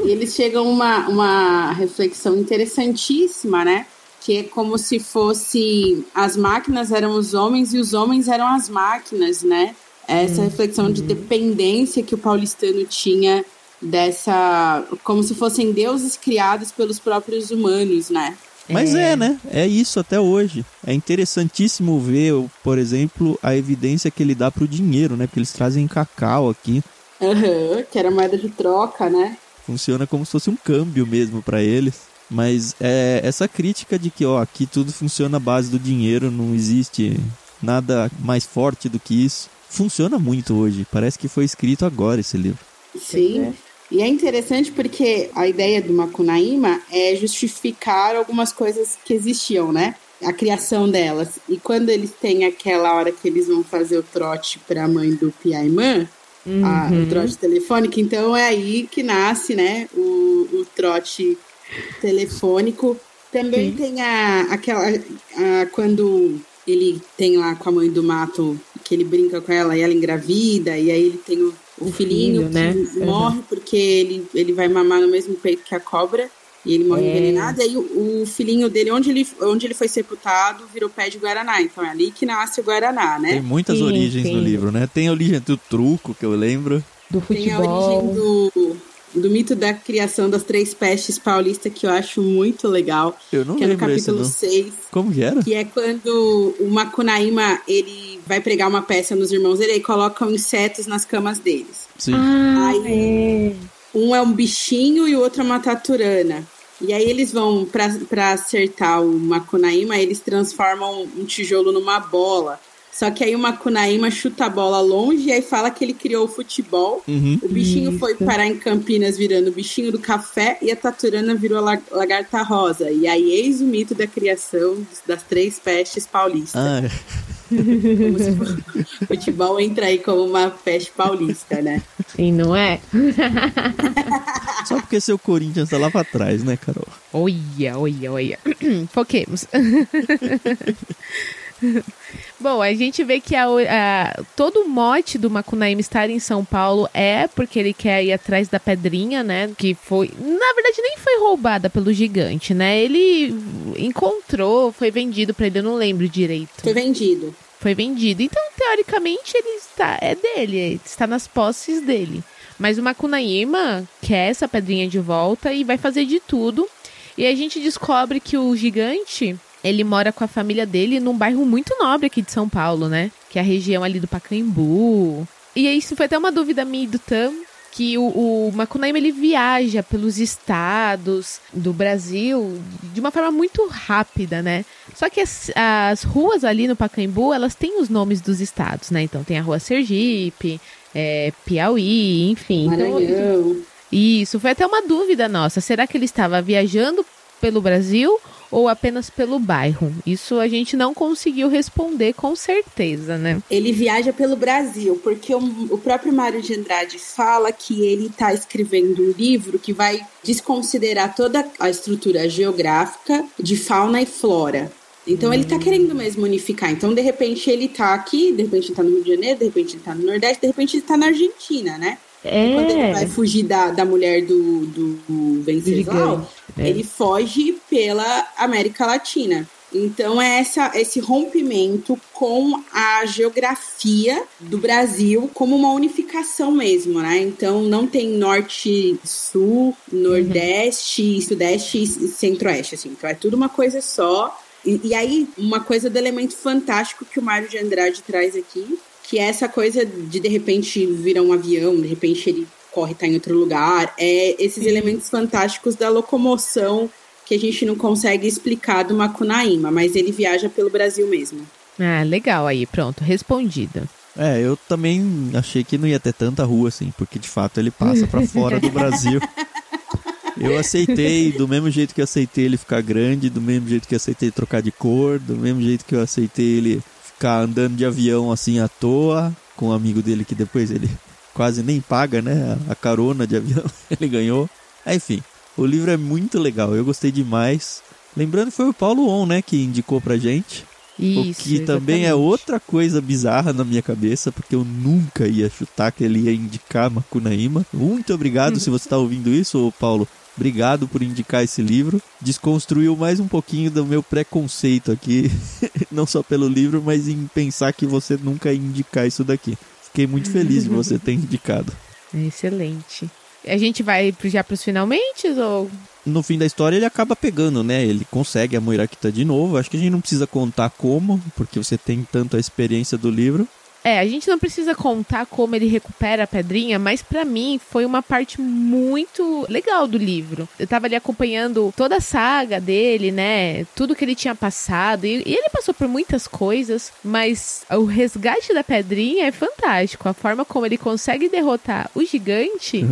Speaker 3: E eles chegam a uma, uma reflexão interessantíssima, né? Que é como se fosse as máquinas eram os homens e os homens eram as máquinas, né? Essa uhum. reflexão de dependência que o paulistano tinha dessa. como se fossem deuses criados pelos próprios humanos, né?
Speaker 1: Mas é. é, né? É isso até hoje. É interessantíssimo ver, por exemplo, a evidência que ele dá pro dinheiro, né? Porque eles trazem cacau aqui.
Speaker 3: Uhum, que era moeda de troca, né?
Speaker 1: Funciona como se fosse um câmbio mesmo para eles. Mas é essa crítica de que, ó, aqui tudo funciona à base do dinheiro, não existe nada mais forte do que isso. Funciona muito hoje. Parece que foi escrito agora esse livro.
Speaker 3: Sim. E é interessante porque a ideia do Macunaíma é justificar algumas coisas que existiam, né? A criação delas. E quando eles têm aquela hora que eles vão fazer o trote para a mãe do Piaimã, uhum. o trote telefônico, então é aí que nasce, né, o, o trote telefônico. Também Sim. tem a, aquela. A, quando ele tem lá com a mãe do mato, que ele brinca com ela e ela engravida, e aí ele tem o, o filhinho filho, né? que uhum. morre porque ele, ele vai mamar no mesmo peito que a cobra. E ele morre é. envenenado, e aí o, o, filhinho dele, onde ele, onde ele foi sepultado, virou pé de Guaraná. Então é ali que nasce o Guaraná, né?
Speaker 1: Tem muitas sim, origens sim. no livro, né? Tem a origem do truco, que eu lembro.
Speaker 2: Do futebol. Tem
Speaker 3: a origem do, do mito da criação das três pestes paulista que eu acho muito legal.
Speaker 1: Eu não
Speaker 3: que
Speaker 1: lembro
Speaker 3: é no capítulo 6.
Speaker 1: Como que era?
Speaker 3: Que é quando o Macunaíma, ele vai pregar uma peça nos irmãos dele e colocam insetos nas camas deles.
Speaker 1: Sim.
Speaker 2: Ah,
Speaker 3: aí, é. um é um bichinho e o outro é uma taturana. E aí eles vão, para acertar o Macunaíma, eles transformam um tijolo numa bola. Só que aí o Macunaíma chuta a bola longe e aí fala que ele criou o futebol.
Speaker 1: Uhum.
Speaker 3: O bichinho foi parar em Campinas virando o bichinho do café e a Taturana virou a lagarta rosa. E aí eis o mito da criação das três pestes paulistas.
Speaker 1: Ah.
Speaker 3: Como se [LAUGHS] futebol entra aí como uma peste paulista, né?
Speaker 2: Sim, não é? [LAUGHS]
Speaker 1: Só porque seu Corinthians tá lá pra trás, né, Carol?
Speaker 2: Olha, olha, olha. [CLEARS THROAT] Foquemos. [LAUGHS] [LAUGHS] Bom, a gente vê que a, a, todo o mote do Macunaíma estar em São Paulo é porque ele quer ir atrás da pedrinha, né? Que foi. Na verdade, nem foi roubada pelo gigante, né? Ele encontrou, foi vendido para ele, eu não lembro direito.
Speaker 3: Foi vendido.
Speaker 2: Foi vendido. Então, teoricamente, ele está. É dele, está nas posses dele. Mas o Macunaíma quer essa pedrinha de volta e vai fazer de tudo. E a gente descobre que o gigante ele mora com a família dele num bairro muito nobre aqui de São Paulo, né? Que é a região ali do Pacaembu. E isso foi até uma dúvida minha e do Tam, que o, o Macunaíma ele viaja pelos estados do Brasil de uma forma muito rápida, né? Só que as, as ruas ali no Pacaembu, elas têm os nomes dos estados, né? Então tem a rua Sergipe, é, Piauí, enfim.
Speaker 3: Então, Maranhão. Então,
Speaker 2: isso, foi até uma dúvida nossa. Será que ele estava viajando pelo Brasil ou apenas pelo bairro? Isso a gente não conseguiu responder com certeza, né?
Speaker 3: Ele viaja pelo Brasil, porque o, o próprio Mário de Andrade fala que ele está escrevendo um livro que vai desconsiderar toda a estrutura geográfica de fauna e flora. Então ele está hum. querendo mesmo unificar. Então, de repente, ele está aqui, de repente ele tá no Rio de Janeiro, de repente ele está no Nordeste, de repente ele está na Argentina, né?
Speaker 2: É.
Speaker 3: quando ele vai fugir da, da mulher do, do Venceslau, é. ele foge pela América Latina. Então é essa, esse rompimento com a geografia do Brasil como uma unificação mesmo, né? Então não tem norte, sul, nordeste, uhum. sudeste e centro-oeste, assim. Então é tudo uma coisa só. E, e, aí, uma coisa do elemento fantástico que o Mário de Andrade traz aqui, que é essa coisa de de repente virar um avião, de repente ele corre tá em outro lugar, é esses elementos fantásticos da locomoção que a gente não consegue explicar do Macunaíma, mas ele viaja pelo Brasil mesmo.
Speaker 2: Ah, legal aí, pronto, respondido.
Speaker 1: É, eu também achei que não ia ter tanta rua assim, porque de fato ele passa para fora do Brasil. [LAUGHS] Eu aceitei do mesmo jeito que eu aceitei ele ficar grande, do mesmo jeito que eu aceitei trocar de cor, do mesmo jeito que eu aceitei ele ficar andando de avião assim à toa, com um amigo dele que depois ele [LAUGHS] quase nem paga, né? A carona de avião [LAUGHS] ele ganhou. Enfim, o livro é muito legal, eu gostei demais. Lembrando que foi o Paulo On, né, que indicou pra gente.
Speaker 2: Isso,
Speaker 1: o que também é outra coisa bizarra na minha cabeça, porque eu nunca ia chutar que ele ia indicar Macunaíma. Muito obrigado [LAUGHS] se você está ouvindo isso, Paulo. Obrigado por indicar esse livro. Desconstruiu mais um pouquinho do meu preconceito aqui, [LAUGHS] não só pelo livro, mas em pensar que você nunca ia indicar isso daqui. Fiquei muito feliz de você [LAUGHS] ter indicado.
Speaker 2: Excelente. A gente vai já pros finalmente ou
Speaker 1: No fim da história ele acaba pegando, né? Ele consegue a Moirakita de novo. Acho que a gente não precisa contar como, porque você tem tanto a experiência do livro.
Speaker 2: É, a gente não precisa contar como ele recupera a pedrinha, mas pra mim foi uma parte muito legal do livro. Eu tava ali acompanhando toda a saga dele, né? Tudo que ele tinha passado. E, e ele passou por muitas coisas, mas o resgate da pedrinha é fantástico. A forma como ele consegue derrotar o gigante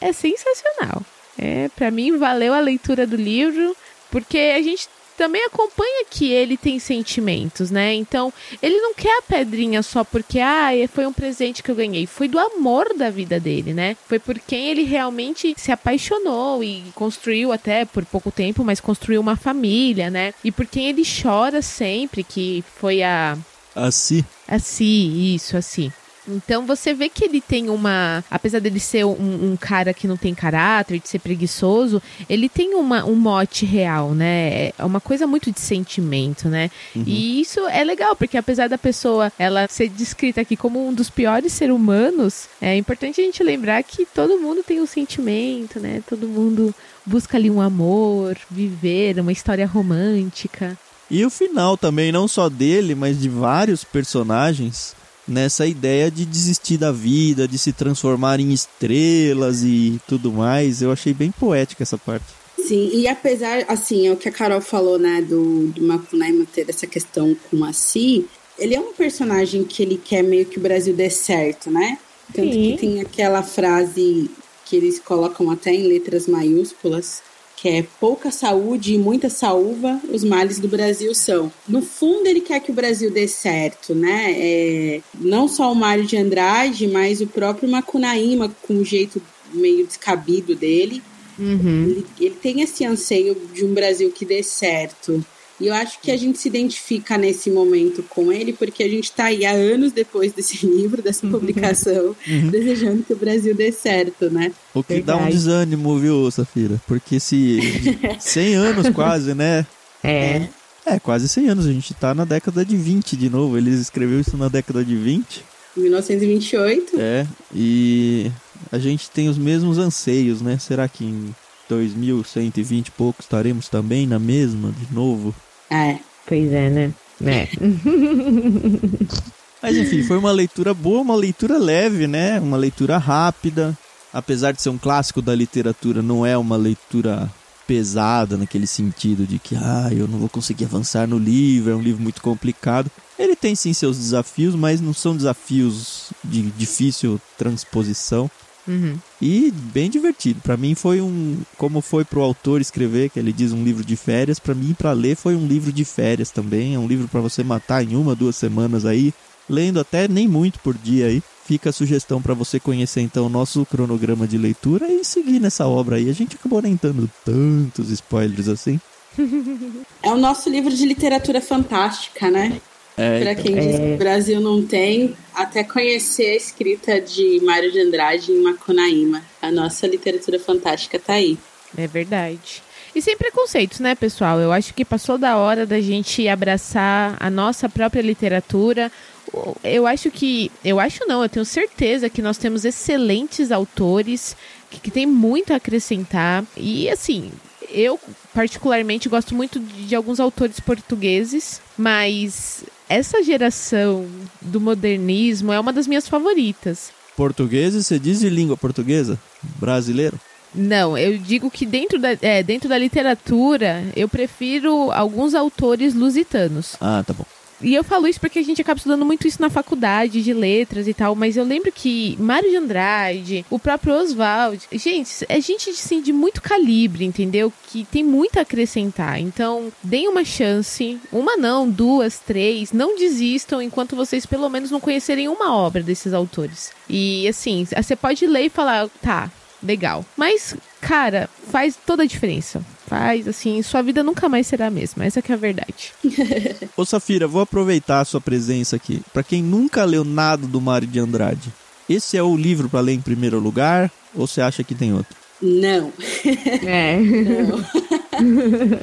Speaker 1: É.
Speaker 2: é sensacional. É, para mim valeu a leitura do livro, porque a gente também acompanha que ele tem sentimentos, né? Então, ele não quer a pedrinha só porque ah, foi um presente que eu ganhei, foi do amor da vida dele, né? Foi por quem ele realmente se apaixonou e construiu até por pouco tempo, mas construiu uma família, né? E por quem ele chora sempre, que foi a
Speaker 1: Assim.
Speaker 2: Assim, isso, assim. Então você vê que ele tem uma. Apesar dele ser um, um cara que não tem caráter, de ser preguiçoso, ele tem uma, um mote real, né? É uma coisa muito de sentimento, né? E isso é legal, porque apesar da pessoa ela ser descrita aqui como um dos piores seres humanos, é importante a gente lembrar que todo mundo tem um sentimento, né? Todo mundo busca ali um amor, viver uma história romântica.
Speaker 1: E o final também, não só dele, mas de vários personagens, nessa ideia de desistir da vida, de se transformar em estrelas e tudo mais. Eu achei bem poética essa parte.
Speaker 3: Sim, e apesar, assim, é o que a Carol falou, né, do, do Macunaíma ter essa questão com a Si, ele é um personagem que ele quer meio que o Brasil dê certo, né? Tanto
Speaker 2: Sim.
Speaker 3: que tem aquela frase que eles colocam até em letras maiúsculas, que é pouca saúde e muita saúva, os males do Brasil são. No fundo, ele quer que o Brasil dê certo, né? É, não só o Mário de Andrade, mas o próprio Macunaíma, com o jeito meio descabido dele,
Speaker 2: Uhum.
Speaker 3: ele, ele tem esse anseio de um Brasil que dê certo. E eu acho que a gente se identifica nesse momento com ele, porque a gente está aí há anos depois desse [LAUGHS] livro, dessa publicação, desejando que o Brasil dê certo, né?
Speaker 1: O que dá um
Speaker 2: Verdade.
Speaker 1: desânimo, viu, Safira? Porque se [LAUGHS] 100 anos quase, né?
Speaker 2: É.
Speaker 1: É, quase 100 anos. A gente tá na década de 20 de novo. Eles escreveu isso na década de 20.
Speaker 3: Em 1928.
Speaker 1: É, e a gente tem os mesmos anseios, né? Será que em 2120 e pouco estaremos também na mesma de novo?
Speaker 3: É.
Speaker 2: Pois é, né? É. [LAUGHS]
Speaker 1: Mas enfim, foi uma leitura boa, uma leitura leve, né? Uma leitura rápida. Apesar de ser um clássico da literatura, não é uma leitura pesada naquele sentido de que, ah, eu não vou conseguir avançar no livro, é um livro muito complicado. Ele tem sim seus desafios, mas não são desafios de difícil transposição.
Speaker 2: Uhum.
Speaker 1: E bem divertido. Pra mim foi um, como foi pro autor escrever, que ele diz um livro de férias, pra mim pra ler foi um livro de férias também, é um livro pra você matar em uma, duas semanas aí, lendo até nem muito por dia aí. Fica a sugestão pra você conhecer então o nosso cronograma de leitura e seguir nessa obra aí. A gente acabou nem dando tantos spoilers assim. [LAUGHS]
Speaker 3: É o nosso livro de literatura fantástica, né?
Speaker 1: É,
Speaker 3: Pra
Speaker 1: então,
Speaker 3: quem diz que o Brasil não tem, até conhecer a escrita de Mário de Andrade em Macunaíma. A nossa literatura fantástica tá aí.
Speaker 2: É verdade. E sem preconceitos, né, pessoal? Eu acho que passou da hora da gente abraçar a nossa própria literatura. Eu acho que. Eu acho não, eu tenho certeza que nós temos excelentes autores que, que têm muito a acrescentar. E assim. Eu, particularmente, gosto muito de, de alguns autores portugueses, mas essa geração do modernismo é uma das minhas favoritas.
Speaker 1: Portugueses, você diz de língua portuguesa? Brasileiro?
Speaker 2: Não, eu digo que dentro da, é, dentro da literatura eu prefiro alguns autores lusitanos.
Speaker 1: Ah, tá bom.
Speaker 2: E eu falo isso porque a gente acaba estudando muito isso na faculdade de letras e tal, mas eu lembro que Mário de Andrade, o próprio Oswald, gente, é gente assim, de muito calibre, entendeu? Que tem muito a acrescentar. Então, deem uma chance, uma não, duas, três, não desistam enquanto vocês pelo menos não conhecerem uma obra desses autores. E assim, você pode ler e falar, tá, legal. Mas, cara, faz toda a diferença faz, assim, sua vida nunca mais será a mesma. Essa é a verdade. [LAUGHS]
Speaker 1: Ô Safira, vou aproveitar a sua presença aqui. Para quem nunca leu nada do Mário de Andrade, esse é o livro para ler em primeiro lugar ou você acha que tem outro?
Speaker 3: Não.
Speaker 2: É.
Speaker 3: Não.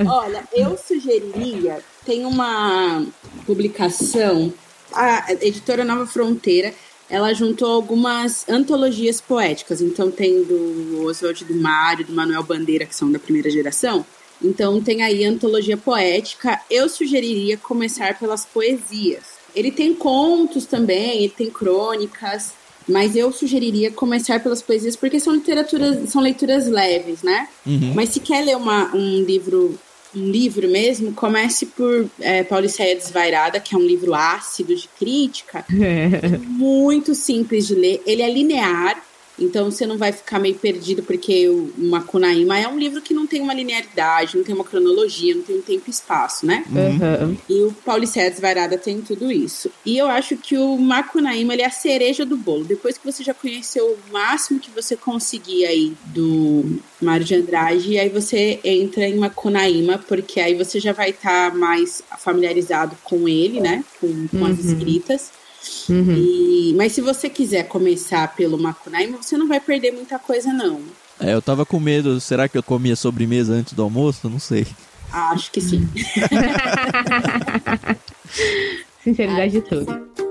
Speaker 3: [LAUGHS] Olha, eu sugeriria, tem uma publicação, a editora Nova Fronteira, ela juntou algumas antologias poéticas. Então tem do Oswald do Mário, do Manuel Bandeira, que são da primeira geração. Então tem aí antologia poética. Eu sugeriria começar pelas poesias. Ele tem contos também, ele tem crônicas, mas eu sugeriria começar pelas poesias porque são literaturas, são leituras leves, né?
Speaker 1: Uhum.
Speaker 3: Mas se quer ler uma, um livro um livro mesmo, comece por é, Pauliceia Desvairada, que é um livro ácido de crítica, [LAUGHS] é muito simples de ler. Ele é linear, então você não vai ficar meio perdido, porque o Macunaíma é um livro que não tem uma linearidade, não tem uma cronologia, não tem um tempo e espaço, né?
Speaker 2: Uhum.
Speaker 3: E o Pauliceia Desvairada tem tudo isso. E eu acho que o Macunaíma ele é a cereja do bolo. Depois que você já conheceu o máximo que você conseguir aí do Mário de Andrade, aí você entra em Macunaíma, porque aí você já vai estar tá mais familiarizado com ele, né? Com, com uhum. as escritas.
Speaker 2: Uhum.
Speaker 3: E, mas se você quiser começar pelo Macunaíma, você não vai perder muita coisa, não.
Speaker 1: É, eu tava com medo. Será que eu comia sobremesa antes do almoço? Não sei.
Speaker 3: Acho que sim. [LAUGHS]
Speaker 2: Sinceridade de tudo.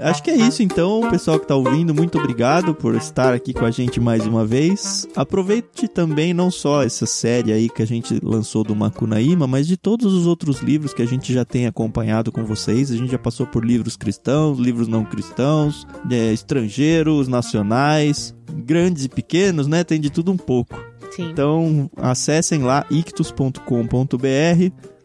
Speaker 1: Acho que é isso então, pessoal que está ouvindo, muito obrigado por estar aqui com a gente mais uma vez. Aproveite também não só essa série aí que a gente lançou do Macunaíma, mas de todos os outros livros que a gente já tem acompanhado com vocês. A gente já passou por livros cristãos, livros não cristãos, é, estrangeiros, nacionais, grandes e pequenos, né? Tem de tudo um pouco.
Speaker 2: Sim.
Speaker 1: Então, acessem lá ictus.com.br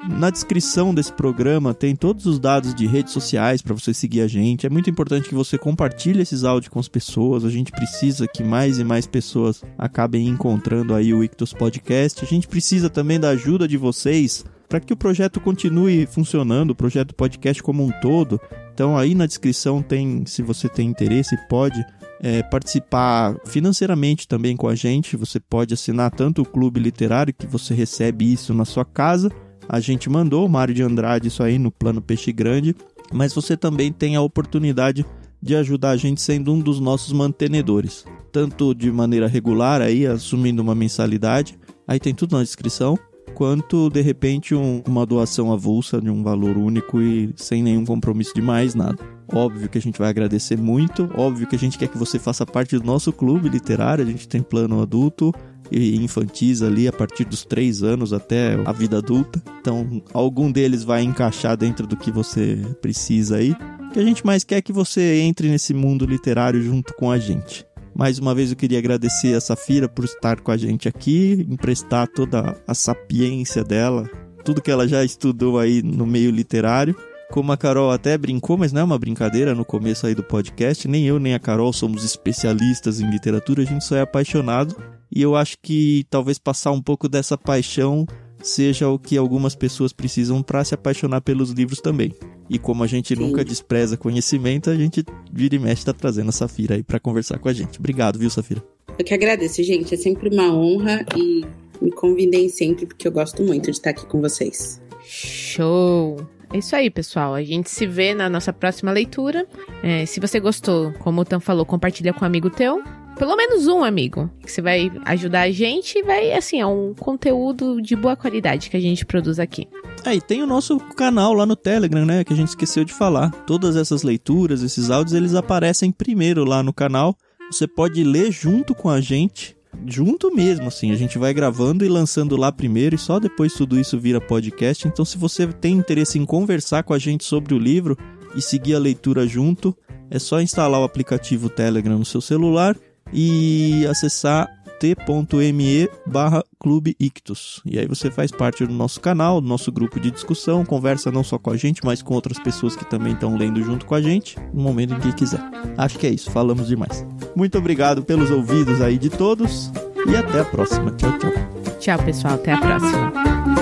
Speaker 1: na descrição desse programa tem todos os dados de redes sociais para você seguir a gente. É muito importante que você compartilhe esses áudios com as pessoas. A gente precisa que mais e mais pessoas acabem encontrando aí o Ictus Podcast. A gente precisa também da ajuda de vocês para que o projeto continue funcionando, o projeto podcast como um todo. Então aí na descrição tem, se você tem interesse, pode é, participar financeiramente também com a gente. Você pode assinar tanto o clube literário que você recebe isso na sua casa, a gente mandou o Mário de Andrade isso aí no plano Peixe Grande, mas você também tem a oportunidade de ajudar a gente sendo um dos nossos mantenedores, tanto de maneira regular aí assumindo uma mensalidade, aí tem tudo na descrição, quanto de repente um, uma doação avulsa de um valor único e sem nenhum compromisso de mais nada. Óbvio que a gente vai agradecer muito, óbvio que a gente quer que você faça parte do nosso clube literário, a gente tem plano adulto, e infantis ali a partir dos 3 anos até a vida adulta. Então, algum deles vai encaixar dentro do que você precisa aí. O que a gente mais quer é que você entre nesse mundo literário junto com a gente. Mais uma vez eu queria agradecer a Safira por estar com a gente aqui, emprestar toda a sapiência dela, tudo que ela já estudou aí no meio literário. Como a Carol até brincou, mas não é uma brincadeira no começo aí do podcast, nem eu nem a Carol somos especialistas em literatura, a gente só é apaixonado e eu acho que talvez passar um pouco dessa paixão seja o que algumas pessoas precisam para se apaixonar pelos livros também. E como a gente Sim. nunca despreza conhecimento, a gente vira e mexe tá trazendo a Safira aí para conversar com a gente. Obrigado, viu, Safira?
Speaker 3: Eu que agradeço, gente. É sempre uma honra e me convidem sempre porque eu gosto muito de estar aqui com vocês.
Speaker 2: Show! É isso aí, pessoal. A gente se vê na nossa próxima leitura. É, se você gostou, como o Tam falou, compartilha com um amigo teu pelo menos um amigo, que você vai ajudar a gente e vai, assim, é um conteúdo de boa qualidade que a gente produz aqui.
Speaker 1: É, e tem o nosso canal lá no Telegram, né, que a gente esqueceu de falar. Todas essas leituras, esses áudios, eles aparecem primeiro lá no canal. Você pode ler junto com a gente junto mesmo, assim. A gente vai gravando e lançando lá primeiro e só depois tudo isso vira podcast. Então, se você tem interesse em conversar com a gente sobre o livro e seguir a leitura junto, é só instalar o aplicativo Telegram no seu celular e acessar t.me barra Clube Ictus. E aí você faz parte do nosso canal, do nosso grupo de discussão, conversa não só com a gente, mas com outras pessoas que também estão lendo junto com a gente, no momento em que quiser. Acho que é isso, falamos demais. Muito obrigado pelos ouvidos aí de todos e até a próxima. Tchau, tchau.
Speaker 2: Tchau, pessoal. Até a próxima.